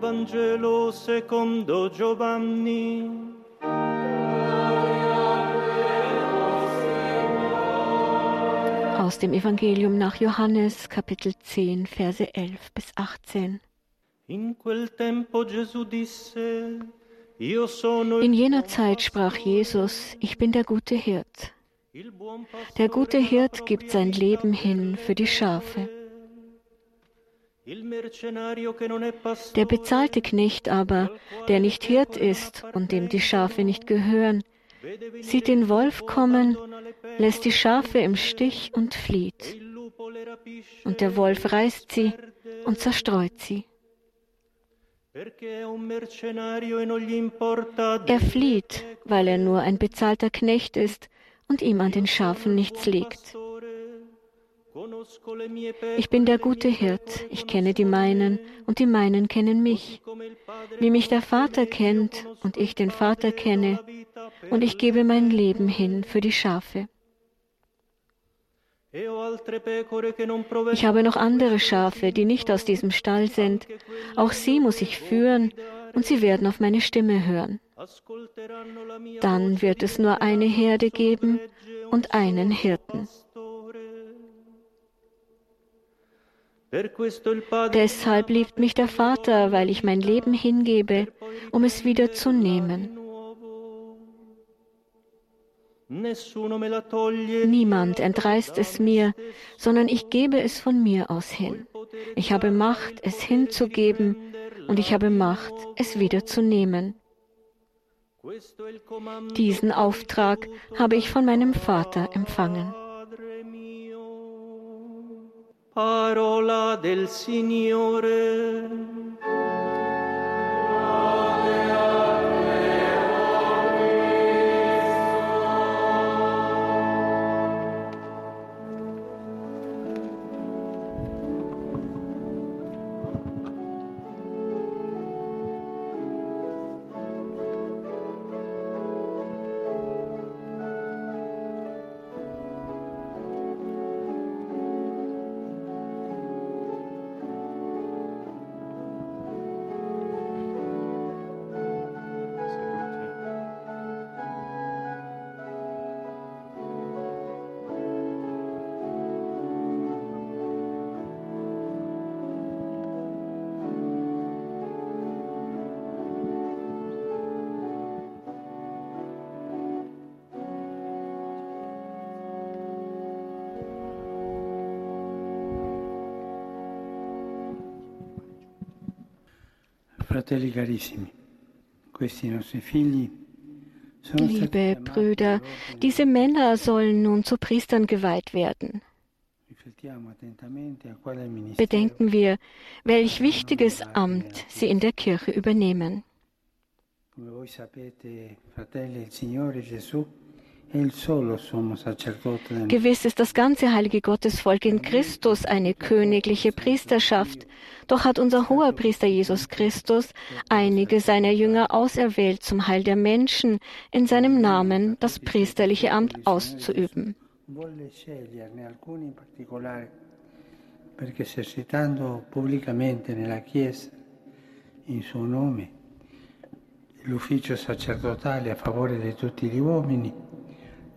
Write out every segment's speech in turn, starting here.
Vangelo secondo Giovanni. Aus dem Evangelium nach Johannes, Kapitel 10, Verse 11 bis 18. In quel tempo Gesù disse, In jener Zeit sprach Jesus, ich bin der gute Hirt. Der gute Hirt gibt sein Leben hin für die Schafe. Der bezahlte Knecht aber, der nicht Hirt ist und dem die Schafe nicht gehören, sieht den Wolf kommen, lässt die Schafe im Stich und flieht. Und der Wolf reißt sie und zerstreut sie. e Er flieht, weil er nur ein bezahlter Knecht ist und ihm an den Schafen nichts liegt. Ich bin der gute Hirt, ich kenne die meinen und die meinen kennen mich. Wie mich der Vater kennt und ich den Vater kenne, und ich gebe mein Leben hin für die Schafe. Ich habe noch andere Schafe, die nicht aus diesem Stall sind. Auch sie muss ich führen, und sie werden auf meine Stimme hören. Dann wird es nur eine Herde geben und einen Hirten. Deshalb liebt mich der Vater, weil ich mein Leben hingebe, um es wieder zu nehmen. Niemand entreißt es mir, sondern ich gebe es von mir aus hin. Ich habe Macht, es hinzugeben, und ich habe Macht, es wieder zu nehmen. Diesen Auftrag habe ich von meinem Vater empfangen. Parola del Signore. Liebe Brüder, diese Männer sollen nun zu Priestern geweiht werden. Bedenken wir, welch wichtiges Amt sie in der Kirche übernehmen. Gewiss ist das ganze heilige Gottesvolk in Christus eine königliche Priesterschaft, doch hat unser hoher Priester Jesus Christus einige seiner Jünger auserwählt, zum Heil der Menschen in seinem Namen das priesterliche Amt auszuüben. Perché esercitando pubblicamente nella Chiesa, in suo nome, l'ufficio sacerdotale a favore di tutti gli uomini,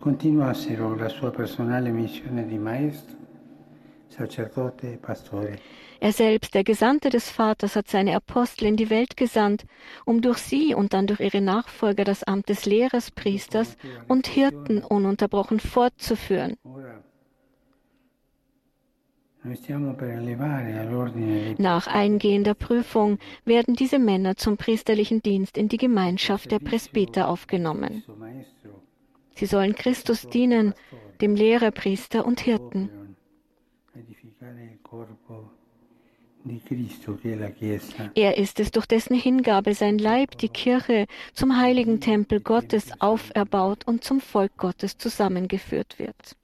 continuassero la sua personale missione di maestro, sacerdote e pastore. Er selbst, der Gesandte des Vaters, hat seine Apostel in die Welt gesandt, um durch sie und dann durch ihre Nachfolger das Amt des Lehrers, Priesters und Hirten ununterbrochen fortzuführen. Nach eingehender Prüfung werden diese Männer zum priesterlichen Dienst in die Gemeinschaft der Presbyter aufgenommen. Sie sollen Christus dienen, dem Lehrer, Priester und Hirten. Er ist es, durch dessen Hingabe sein Leib, die Kirche, zum heiligen Tempel Gottes auferbaut und zum Volk Gottes zusammengeführt wird.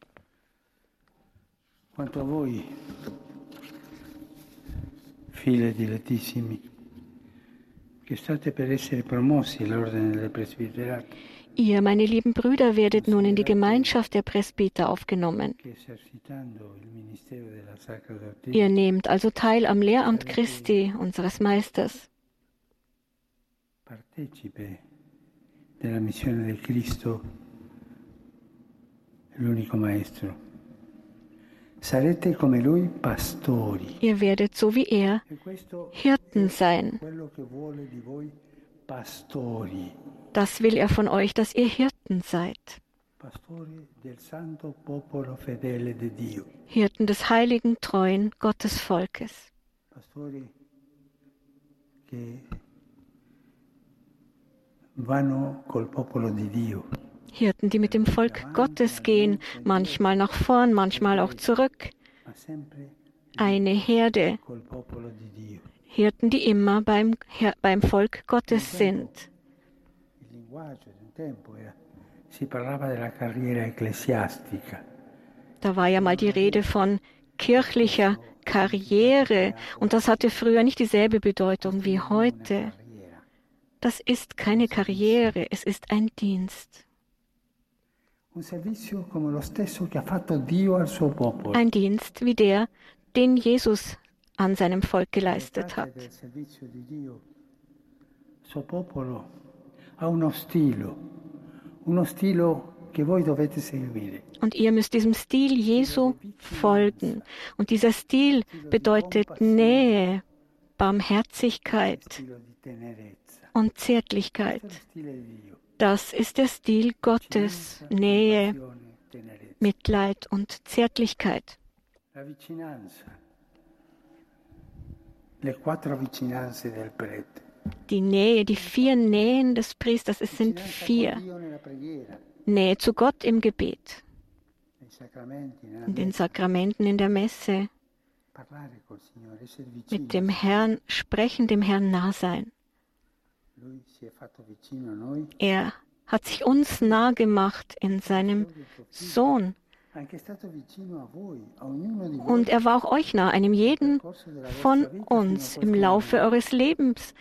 Quanto a voi, figli dilettissimi, che state per essere promossi all'ordine del presbiterato, Ihr, meine lieben Brüder, werdet nun in die Gemeinschaft der Presbyter aufgenommen. Ihr nehmt also teil am Lehramt Christi, unseres Meisters. Ihr werdet so wie er E Hirten sein. Das will er von euch, dass ihr Hirten seid. Hirten des heiligen, treuen Gottesvolkes. Hirten, die mit dem Volk Gottes gehen, manchmal nach vorn, manchmal auch zurück. Eine Herde. Hirten, die immer beim, beim Volk Gottes sind. Ecclesiastica, Da war ja mal die Rede von kirchlicher Karriere. und das hatte früher nicht dieselbe Bedeutung wie heute. Das ist keine Karriere, es ist ein Dienst. Ein Dienst wie der, den Jesus an seinem Volk geleistet hat. Und ihr müsst diesem Stil Jesu folgen. Und dieser Stil bedeutet Nähe, Barmherzigkeit und Zärtlichkeit. Das ist der Stil Gottes. Nähe. Mitleid und Zärtlichkeit. Die Nähe, die vier Nähen des Priesters, es sind vier. Nähe zu Gott im Gebet, in den Sakramenten, in der Messe, mit dem Herrn sprechen, dem Herrn nah sein. Er hat sich uns nah gemacht in seinem Sohn. Und er war auch euch nah, einem jeden von uns im Laufe eures Lebens,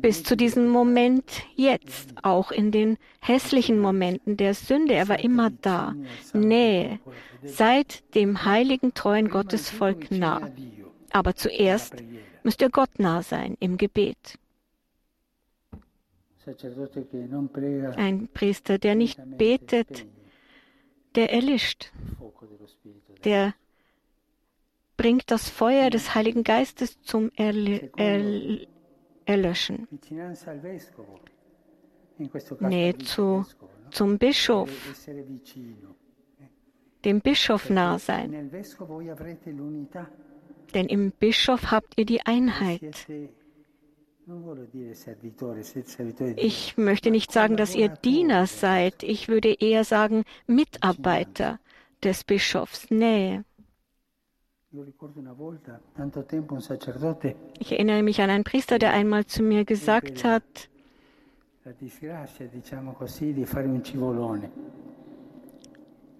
bis zu diesem Moment jetzt, auch in den hässlichen Momenten der Sünde. Er war immer da. Nähe. Seid dem heiligen, treuen Gottesvolk nah. Aber zuerst müsst ihr Gott nah sein im Gebet. Ein Priester, der nicht betet, der erlischt. der bringt das Feuer des Heiligen Geistes zum Erl Erl Erlöschen. Nähe zu, zum Bischof, dem Bischof nah sein. Denn im Bischof habt ihr die Einheit. Ich möchte nicht sagen, dass ihr Diener seid. Ich würde eher sagen Mitarbeiter des Bischofs. Nähe. Ich erinnere mich an einen Priester, der einmal zu mir gesagt hat,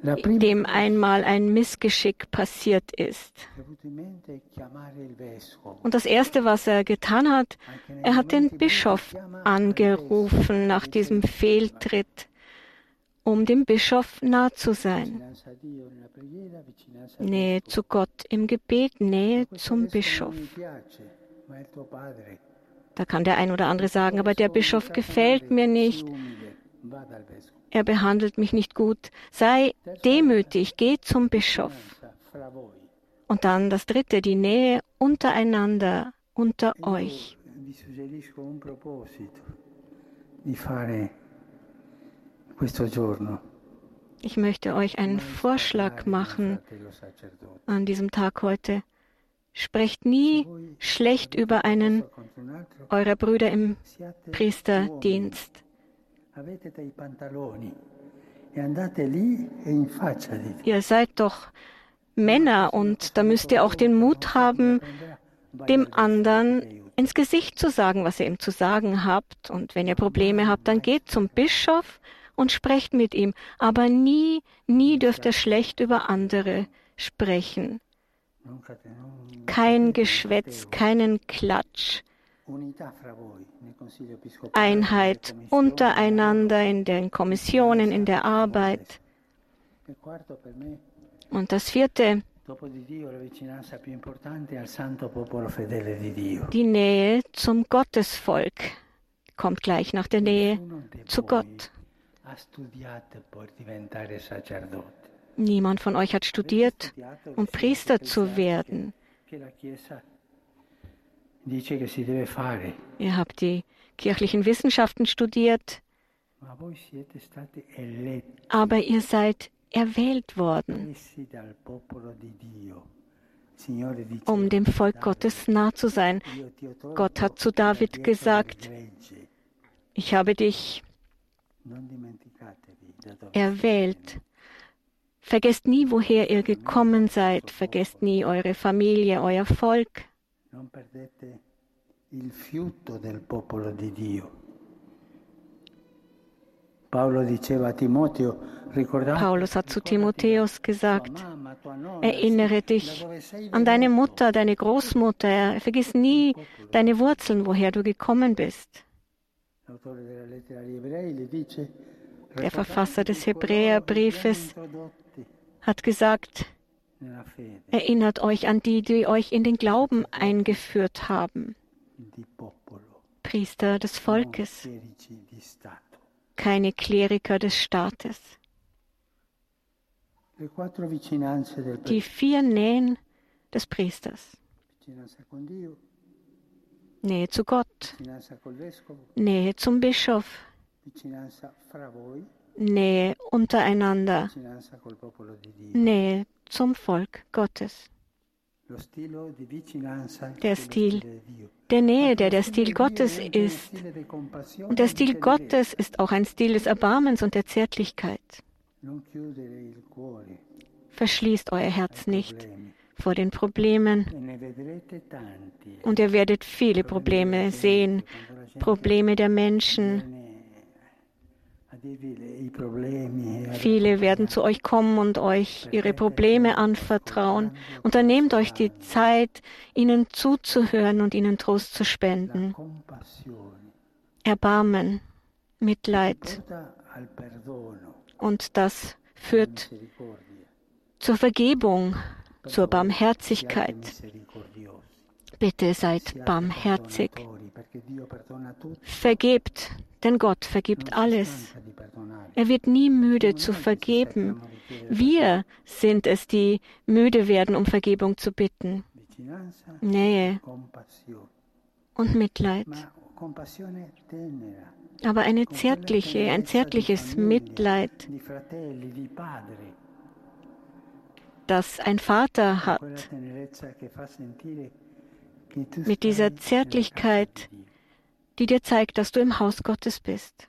dem einmal ein Missgeschick passiert ist. Und das Erste, was er getan hat, er hat den Bischof angerufen nach diesem Fehltritt, um dem Bischof nah zu sein. Nähe zu Gott im Gebet, Nähe zum Bischof. Da kann der ein oder andere sagen, aber der Bischof gefällt mir nicht, Er behandelt mich nicht gut. Sei demütig, geh zum Bischof. Und dann das Dritte, die Nähe untereinander, unter euch. Ich möchte euch einen Vorschlag machen an diesem Tag heute. Sprecht nie schlecht über einen eurer Brüder im Priesterdienst. Ihr seid doch Männer und da müsst ihr auch den Mut haben, dem anderen ins Gesicht zu sagen, was ihr ihm zu sagen habt. Und wenn ihr Probleme habt, dann geht zum Bischof und sprecht mit ihm. Aber nie, nie dürft ihr schlecht über andere sprechen. Kein Geschwätz, keinen Klatsch. Einheit untereinander in den Kommissionen, in der Arbeit. E Und das vierte, die Nähe zum Gottesvolk. kommt gleich nach der Nähe zu Gott. sacerdote. Niemand von euch hat studiert, um Priester zu werden. Che la Chiesa dice che si deve fare, Ihr habt die kirchlichen Wissenschaften studiert, aber ihr seid erwählt worden, um dem Volk Gottes nah zu sein. Gott hat zu David gesagt, ich habe dich erwählt. Vergesst nie, woher ihr gekommen seid. Vergesst nie eure Familie, euer Volk. Non perdete il fiuto del popolo di Dio. Paulus hat zu Timotheus gesagt, erinnere dich an deine. Mutter, deine Großmutter. Vergiss nie deine Wurzeln, woher du gekommen bist. Der Verfasser des "Ricordatevi coloro che vi hanno Hebräerbriefes hat gesagt, erinnert euch an die, die euch in den Glauben eingeführt haben. Priester des Volkes, keine Kleriker des Staates. Die vier Nähen des Priesters. Nähe zu Gott, Nähe zum Bischof, Nähe untereinander. Nähe zum Volk Gottes. Der Stil der Nähe, der der Stil Gottes ist. Und der Stil. Gottes ist auch ein Stil des Erbarmens und der Zärtlichkeit. Verschließt euer Herz nicht vor den Problemen. E ne. Und ihr werdet viele Probleme sehen. Probleme der Menschen. Viele werden zu euch kommen und euch ihre Probleme anvertrauen. Unternehmt euch die Zeit, ihnen zuzuhören und ihnen Trost zu spenden. Erbarmen, Mitleid. Und das führt zur Vergebung, zur Barmherzigkeit. Bitte seid barmherzig. Vergebt, denn Gott vergibt alles. Er wird nie müde zu vergeben. Wir sind es, die müde werden, um Vergebung zu bitten. Nähe und Mitleid. Aber eine zärtliche, ein zärtliches Mitleid, das ein Vater hat. Mit dieser Zärtlichkeit. Die dir zeigt, dass du im Haus Gottes bist.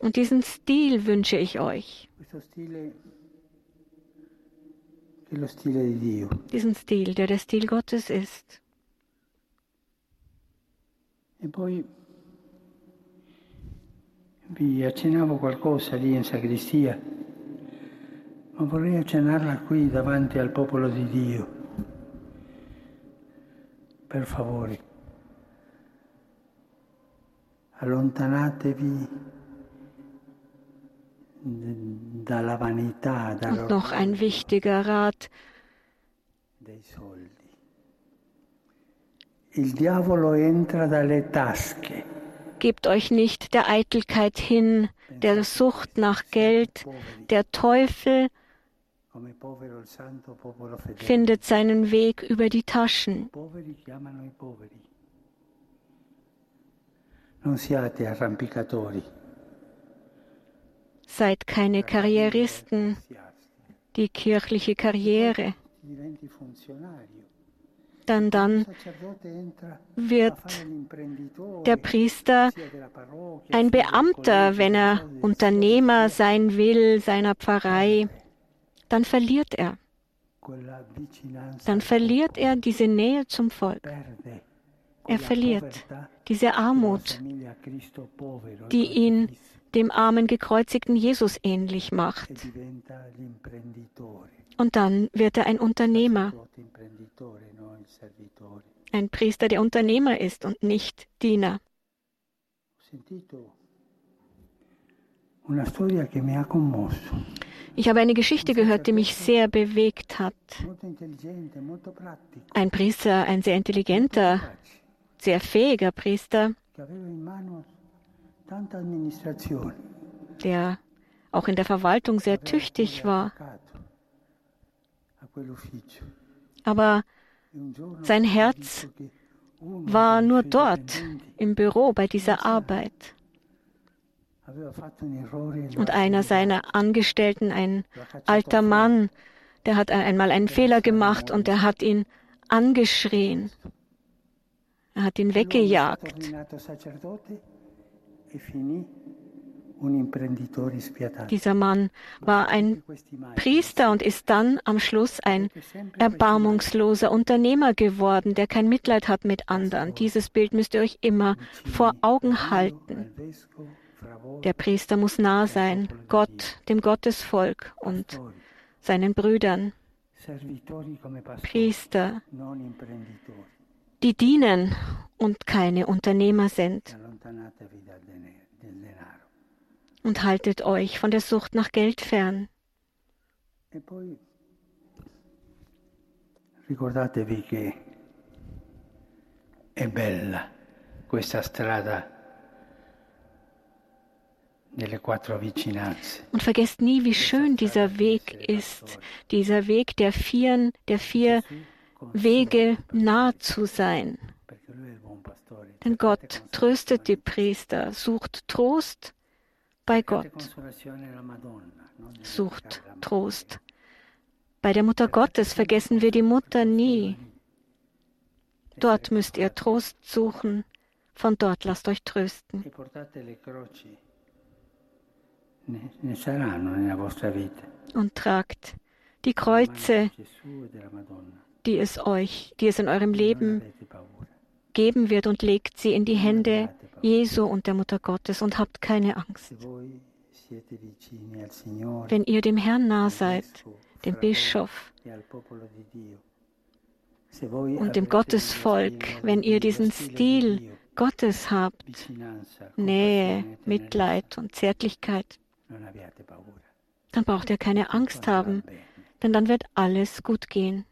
Und diesen Stil wünsche ich euch. Diesen Stil, der der Stil Gottes ist. E vi accennavo qualcosa lì in sacrestia, ma vorrei accennarla qui davanti al popolo di Dio. Per favore, Und noch ein wichtiger Rat. dei soldi. Il diavolo entra dalle tasche. Gebt euch nicht der Eitelkeit hin, der Sucht nach Geld. Der Teufel findet seinen Weg über die Taschen. Non siate arrampicatori. Seid keine Karrieristen, die kirchliche Karriere. Dann dann wird der Priester ein Beamter, wenn er Unternehmer sein will, seiner Pfarrei. Dann verliert er. Dann verliert er diese Nähe zum Volk. Er verliert diese Armut, die ihn dem armen gekreuzigten Jesus ähnlich macht. Und dann wird er ein Unternehmer, ein Priester, der Unternehmer ist und nicht Diener. Ich habe eine Geschichte gehört, die mich sehr bewegt hat. Ein Priester, ein sehr intelligenter, sehr fähiger Priester, der auch in der Verwaltung sehr tüchtig war. Aber E sein Herz war nur dort im Büro bei dieser Arbeit. e Und einer seiner Angestellten, ein alter Mann, der hat einmal einen Fehler gemacht und er hat ihn angeschrien. Er hat ihn weggejagt. Dieser Mann war ein Priester und ist dann am Schluss ein erbarmungsloser Unternehmer geworden, der kein Mitleid hat mit anderen. Dieses Bild müsst ihr euch immer vor Augen halten. Der Priester muss nah sein, Gott, dem Gottesvolk und seinen Brüdern, Priester. Die dienen und keine Unternehmer sind. Und haltet euch von der Sucht nach Geld fern. E poi ricordatevi che è bella questa strada delle quattro vicinanze. Und vergesst nie, wie schön dieser Weg ist, dieser Weg der vier, der vier Wege nah zu sein. Denn Gott tröstet die Priester, sucht Trost bei Gott, sucht. Trost. Bei der Mutter Gottes vergessen wir die Mutter nie. Dort müsst ihr Trost suchen, von dort lasst euch trösten. Und tragt die Kreuze, die es euch, die es in eurem Leben geben wird und legt sie in die Hände Jesu und der Mutter Gottes und habt keine Angst. Wenn ihr dem Herrn nah seid, dem Bischof und dem Gottesvolk, wenn ihr diesen di Stil Gottes habt, Nähe, Mitleid und Zärtlichkeit, dann braucht ihr keine Angst haben, denn dann wird alles gut gehen.